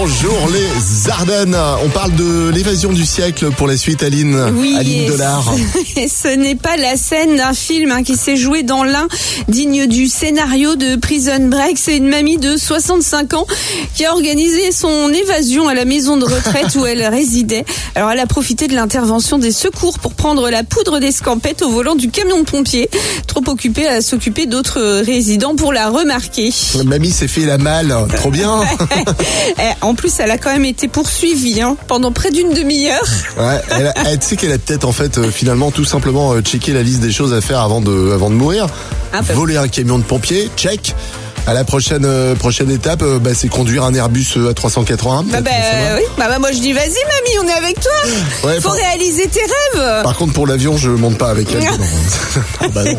Bonjour les Ardennes. On parle de l'évasion du siècle pour la suite, Aline. Oui, Aline et Dollar. Et ce n'est pas la scène d'un film hein, qui s'est joué dans l'un, digne du scénario de Prison Break. C'est une mamie de 65 ans qui a organisé son évasion à la maison de retraite où elle résidait. Alors elle a profité de l'intervention des secours pour prendre la poudre d'escampette au volant du camion de pompier, trop occupée à s'occuper d'autres résidents pour la remarquer. Mamie s'est fait la malle. Trop bien. En plus, elle a quand même été poursuivie hein, pendant près d'une demi-heure. Ouais, elle, qu'elle a peut-être en fait euh, finalement tout simplement euh, checké la liste des choses à faire avant de, avant de mourir. Ah, bah. Voler un camion de pompiers, check. À la prochaine euh, prochaine étape, euh, bah, c'est conduire un Airbus euh, A380. Bah, peut-être, bah, ça va. oui. bah, bah, moi je dis vas-y mamie, on est avec toi. Ouais, Faut par- réaliser tes rêves. Par contre, pour l'avion, je monte pas avec elle. Ah bah non